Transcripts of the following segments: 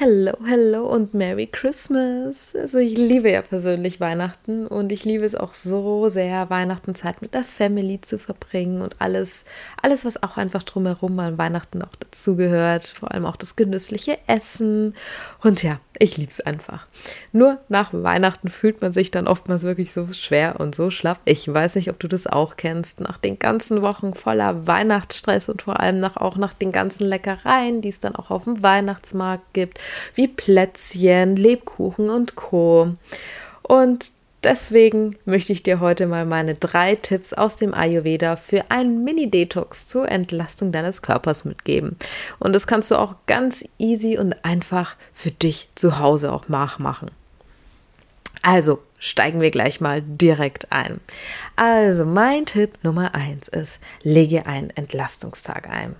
Hello, hello und Merry Christmas. Also ich liebe ja persönlich Weihnachten und ich liebe es auch so sehr, Weihnachtenzeit mit der Family zu verbringen und alles, alles, was auch einfach drumherum an Weihnachten auch dazugehört. Vor allem auch das genüssliche Essen. Und ja, ich liebe es einfach. Nur nach Weihnachten fühlt man sich dann oftmals wirklich so schwer und so schlaff. Ich weiß nicht, ob du das auch kennst. Nach den ganzen Wochen voller Weihnachtsstress und vor allem nach, auch nach den ganzen Leckereien, die es dann auch auf dem Weihnachtsmarkt gibt, wie Plätzchen, Lebkuchen und Co. Und Deswegen möchte ich dir heute mal meine drei Tipps aus dem Ayurveda für einen Mini-Detox zur Entlastung deines Körpers mitgeben. Und das kannst du auch ganz easy und einfach für dich zu Hause auch nachmachen. Also steigen wir gleich mal direkt ein. Also mein Tipp Nummer eins ist, lege einen Entlastungstag ein.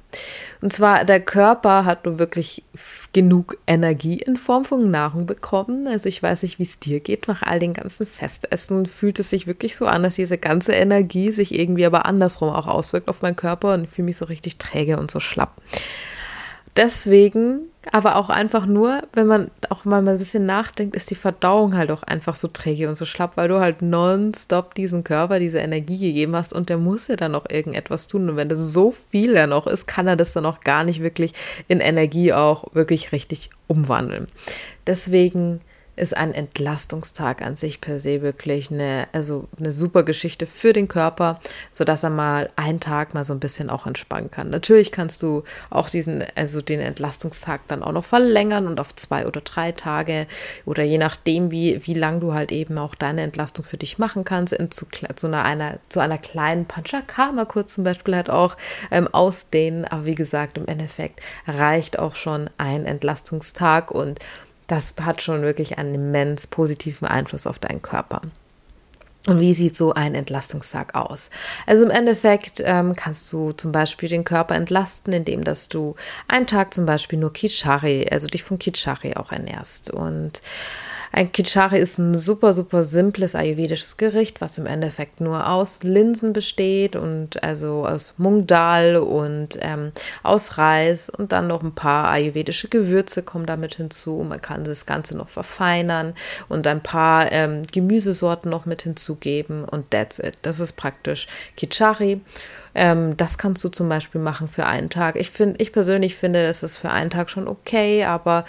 Und zwar, der Körper hat nur wirklich genug Energie in Form von Nahrung bekommen. Also ich weiß nicht, wie es dir geht. Nach all den ganzen Festessen fühlt es sich wirklich so an, dass diese ganze Energie sich irgendwie aber andersrum auch auswirkt auf meinen Körper und ich fühle mich so richtig träge und so schlapp. Deswegen, aber auch einfach nur, wenn man auch mal ein bisschen nachdenkt, ist die Verdauung halt auch einfach so träge und so schlapp, weil du halt nonstop diesen Körper diese Energie gegeben hast und der muss ja dann noch irgendetwas tun. Und wenn das so viel ja noch ist, kann er das dann auch gar nicht wirklich in Energie auch wirklich richtig umwandeln. Deswegen ist ein Entlastungstag an sich per se wirklich eine, also eine super Geschichte für den Körper, sodass er mal einen Tag mal so ein bisschen auch entspannen kann. Natürlich kannst du auch diesen, also den Entlastungstag dann auch noch verlängern und auf zwei oder drei Tage oder je nachdem, wie, wie lang du halt eben auch deine Entlastung für dich machen kannst, in zu, zu, einer, einer, zu einer kleinen Panchakarma kurz zum Beispiel halt auch ähm, ausdehnen. Aber wie gesagt, im Endeffekt reicht auch schon ein Entlastungstag und das hat schon wirklich einen immens positiven Einfluss auf deinen Körper. Und wie sieht so ein Entlastungstag aus? Also im Endeffekt ähm, kannst du zum Beispiel den Körper entlasten, indem dass du einen Tag zum Beispiel nur Kichari, also dich von Kichari auch ernährst. Und ein Kichari ist ein super, super simples ayurvedisches Gericht, was im Endeffekt nur aus Linsen besteht und also aus Mung Dal und ähm, aus Reis und dann noch ein paar ayurvedische Gewürze kommen damit hinzu. Man kann das Ganze noch verfeinern und ein paar ähm, Gemüsesorten noch mit hinzugeben und that's it. Das ist praktisch Kichari. Ähm, das kannst du zum Beispiel machen für einen Tag. Ich finde, ich persönlich finde, das ist für einen Tag schon okay, aber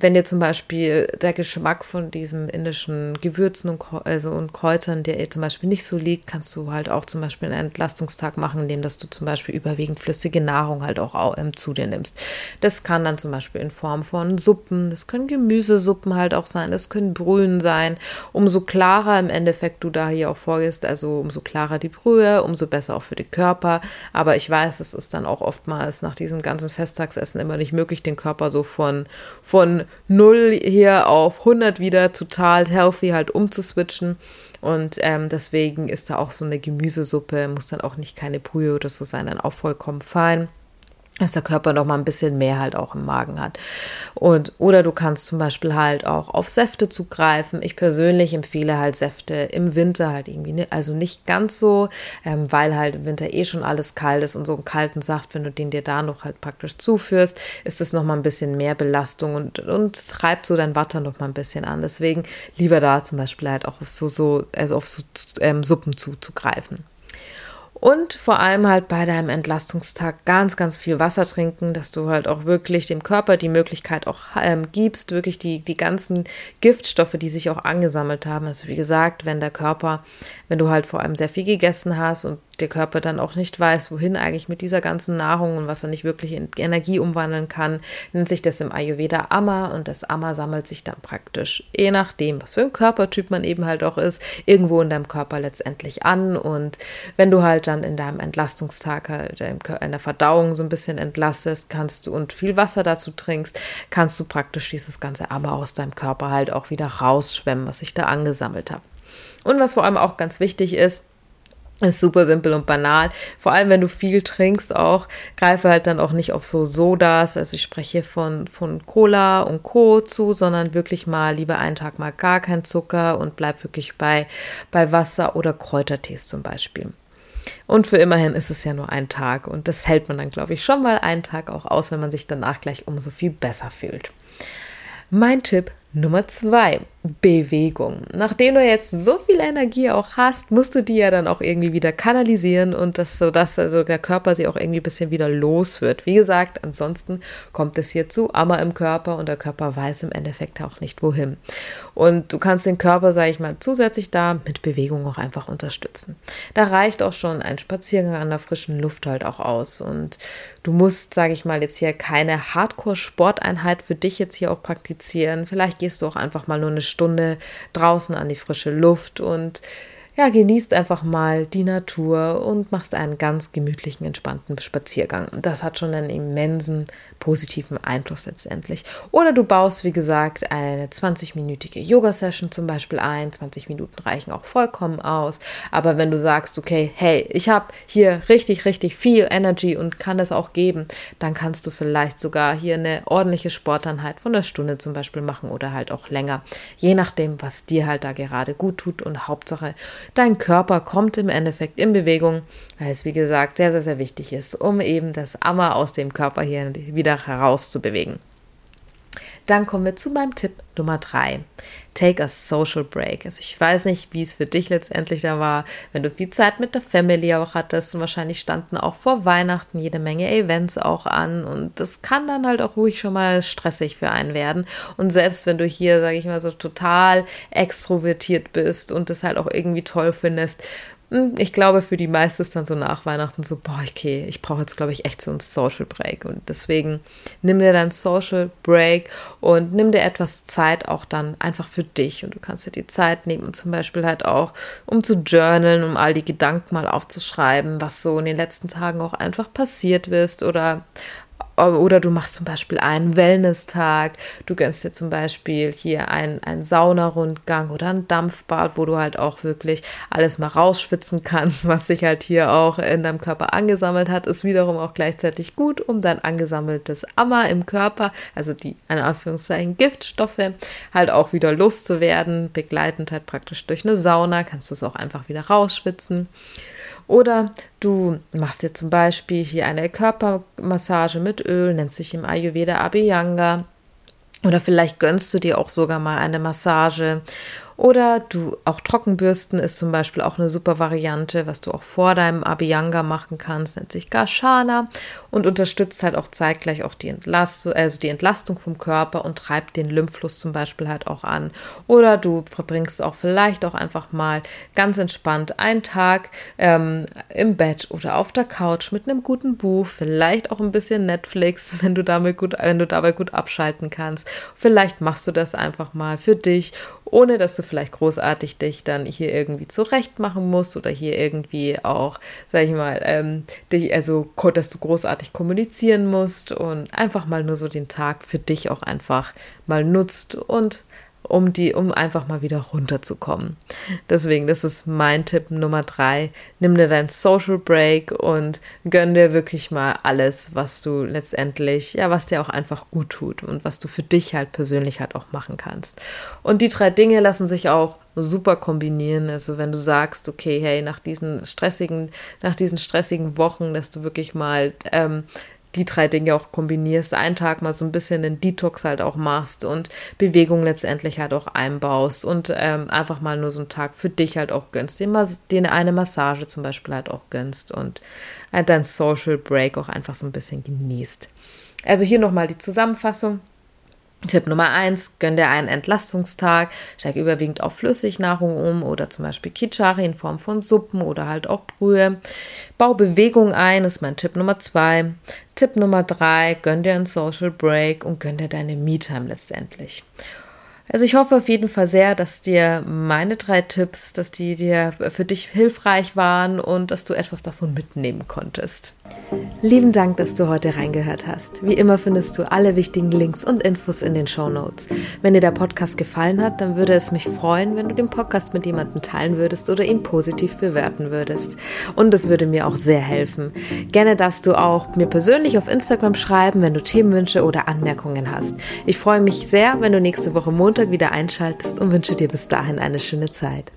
wenn dir zum Beispiel der Geschmack von diesem indischen Gewürzen und, also und Kräutern dir zum Beispiel nicht so liegt, kannst du halt auch zum Beispiel einen Entlastungstag machen, indem dass du zum Beispiel überwiegend flüssige Nahrung halt auch ähm, zu dir nimmst. Das kann dann zum Beispiel in Form von Suppen, das können Gemüsesuppen halt auch sein, das können Brühen sein. Umso klarer im Endeffekt du da hier auch vorgehst, also umso klarer die Brühe, umso besser auch für den Körper. Aber ich weiß, es ist dann auch oftmals nach diesem ganzen Festtagsessen immer nicht möglich, den Körper so von, von 0 hier auf 100 wieder total healthy halt umzuswitchen. Und ähm, deswegen ist da auch so eine Gemüsesuppe, muss dann auch nicht keine Brühe oder so sein, dann auch vollkommen fein dass der Körper noch mal ein bisschen mehr halt auch im Magen hat. Und, oder du kannst zum Beispiel halt auch auf Säfte zugreifen. Ich persönlich empfehle halt Säfte im Winter halt irgendwie, ne, also nicht ganz so, ähm, weil halt im Winter eh schon alles kalt ist und so einen kalten Saft, wenn du den dir da noch halt praktisch zuführst, ist es noch mal ein bisschen mehr Belastung und, und treibt so dein Watter noch mal ein bisschen an. Deswegen lieber da zum Beispiel halt auch auf so, so also auf so ähm, Suppen zuzugreifen. Und vor allem halt bei deinem Entlastungstag ganz, ganz viel Wasser trinken, dass du halt auch wirklich dem Körper die Möglichkeit auch ähm, gibst, wirklich die, die ganzen Giftstoffe, die sich auch angesammelt haben. Also wie gesagt, wenn der Körper, wenn du halt vor allem sehr viel gegessen hast und der Körper dann auch nicht weiß, wohin eigentlich mit dieser ganzen Nahrung und was er nicht wirklich in Energie umwandeln kann, nennt sich das im Ayurveda Amma und das Amma sammelt sich dann praktisch, je nachdem, was für ein Körpertyp man eben halt auch ist, irgendwo in deinem Körper letztendlich an und wenn du halt dann in deinem Entlastungstag halt in der Verdauung so ein bisschen entlastest, kannst du und viel Wasser dazu trinkst, kannst du praktisch dieses ganze Aber aus deinem Körper halt auch wieder rausschwemmen, was sich da angesammelt hat. Und was vor allem auch ganz wichtig ist, ist super simpel und banal. Vor allem, wenn du viel trinkst, auch greife halt dann auch nicht auf so Sodas. Also ich spreche von, von Cola und Co. zu, sondern wirklich mal lieber einen Tag mal gar kein Zucker und bleib wirklich bei, bei Wasser oder Kräutertees zum Beispiel. Und für immerhin ist es ja nur ein Tag und das hält man dann, glaube ich, schon mal einen Tag auch aus, wenn man sich danach gleich umso viel besser fühlt. Mein Tipp Nummer zwei, Bewegung. Nachdem du jetzt so viel Energie auch hast, musst du die ja dann auch irgendwie wieder kanalisieren und das so, dass also der Körper sie auch irgendwie ein bisschen wieder los wird. Wie gesagt, ansonsten kommt es hier zu Ammer im Körper und der Körper weiß im Endeffekt auch nicht wohin. Und du kannst den Körper, sage ich mal, zusätzlich da mit Bewegung auch einfach unterstützen. Da reicht auch schon ein Spaziergang an der frischen Luft halt auch aus und du musst, sage ich mal, jetzt hier keine Hardcore-Sporteinheit für dich jetzt hier auch praktizieren. Vielleicht gehst du auch einfach mal nur eine Stunde draußen an die frische Luft und ja, genießt einfach mal die Natur und machst einen ganz gemütlichen, entspannten Spaziergang. Das hat schon einen immensen positiven Einfluss letztendlich. Oder du baust, wie gesagt, eine 20-minütige Yoga-Session zum Beispiel ein. 20 Minuten reichen auch vollkommen aus. Aber wenn du sagst, okay, hey, ich habe hier richtig, richtig viel Energy und kann es auch geben, dann kannst du vielleicht sogar hier eine ordentliche Sporteinheit von einer Stunde zum Beispiel machen oder halt auch länger. Je nachdem, was dir halt da gerade gut tut und Hauptsache, Dein Körper kommt im Endeffekt in Bewegung, weil es wie gesagt sehr, sehr, sehr wichtig ist, um eben das Ammer aus dem Körper hier wieder herauszubewegen. Dann kommen wir zu meinem Tipp Nummer drei. Take a social break. Also ich weiß nicht, wie es für dich letztendlich da war, wenn du viel Zeit mit der Family auch hattest und wahrscheinlich standen auch vor Weihnachten jede Menge Events auch an und das kann dann halt auch ruhig schon mal stressig für einen werden. Und selbst wenn du hier, sage ich mal, so total extrovertiert bist und das halt auch irgendwie toll findest, ich glaube, für die meisten ist dann so nach Weihnachten so, boah, okay, ich brauche jetzt, glaube ich, echt so einen Social Break. Und deswegen nimm dir deinen Social Break und nimm dir etwas Zeit auch dann einfach für dich. Und du kannst dir die Zeit nehmen, zum Beispiel halt auch, um zu journalen, um all die Gedanken mal aufzuschreiben, was so in den letzten Tagen auch einfach passiert ist oder oder du machst zum Beispiel einen Wellness-Tag, du gönnst dir zum Beispiel hier einen, einen Saunarundgang oder ein Dampfbad, wo du halt auch wirklich alles mal rausschwitzen kannst, was sich halt hier auch in deinem Körper angesammelt hat, ist wiederum auch gleichzeitig gut, um dein angesammeltes Ammer im Körper, also die, in Anführungszeichen, Giftstoffe, halt auch wieder loszuwerden, begleitend halt praktisch durch eine Sauna, kannst du es auch einfach wieder rausschwitzen. Oder du machst dir zum Beispiel hier eine Körpermassage mit Öl, nennt sich im Ayurveda Abhyanga. Oder vielleicht gönnst du dir auch sogar mal eine Massage oder du auch Trockenbürsten ist zum Beispiel auch eine super Variante, was du auch vor deinem Abhyanga machen kannst, nennt sich Gashana und unterstützt halt auch zeitgleich auch die Entlastung, also die Entlastung vom Körper und treibt den Lymphfluss zum Beispiel halt auch an. Oder du verbringst auch vielleicht auch einfach mal ganz entspannt einen Tag ähm, im Bett oder auf der Couch mit einem guten Buch, vielleicht auch ein bisschen Netflix, wenn du damit gut, wenn du dabei gut abschalten kannst. Vielleicht machst du das einfach mal für dich ohne dass du vielleicht großartig dich dann hier irgendwie zurecht machen musst oder hier irgendwie auch, sag ich mal, ähm, dich, also, dass du großartig kommunizieren musst und einfach mal nur so den Tag für dich auch einfach mal nutzt und um die, um einfach mal wieder runterzukommen. Deswegen, das ist mein Tipp Nummer drei. Nimm dir dein Social Break und gönn dir wirklich mal alles, was du letztendlich, ja, was dir auch einfach gut tut und was du für dich halt persönlich halt auch machen kannst. Und die drei Dinge lassen sich auch super kombinieren. Also wenn du sagst, okay, hey, nach diesen stressigen, nach diesen stressigen Wochen, dass du wirklich mal ähm, die drei Dinge auch kombinierst, einen Tag mal so ein bisschen den Detox halt auch machst und Bewegung letztendlich halt auch einbaust und ähm, einfach mal nur so einen Tag für dich halt auch gönnst, den, den eine Massage zum Beispiel halt auch gönnst und äh, dein Social Break auch einfach so ein bisschen genießt. Also hier nochmal die Zusammenfassung. Tipp Nummer eins: gönn dir einen Entlastungstag, steig überwiegend auf Flüssignahrung um oder zum Beispiel Kichari in Form von Suppen oder halt auch Brühe. Bau Bewegung ein, ist mein Tipp Nummer zwei. Tipp Nummer drei: gönn dir einen Social Break und gönn dir deine Me-Time letztendlich. Also ich hoffe auf jeden Fall sehr, dass dir meine drei Tipps, dass die dir für dich hilfreich waren und dass du etwas davon mitnehmen konntest. Lieben Dank, dass du heute reingehört hast. Wie immer findest du alle wichtigen Links und Infos in den Show Notes. Wenn dir der Podcast gefallen hat, dann würde es mich freuen, wenn du den Podcast mit jemandem teilen würdest oder ihn positiv bewerten würdest. Und es würde mir auch sehr helfen. Gerne darfst du auch mir persönlich auf Instagram schreiben, wenn du Themenwünsche oder Anmerkungen hast. Ich freue mich sehr, wenn du nächste Woche Montag wieder einschaltest und wünsche dir bis dahin eine schöne Zeit.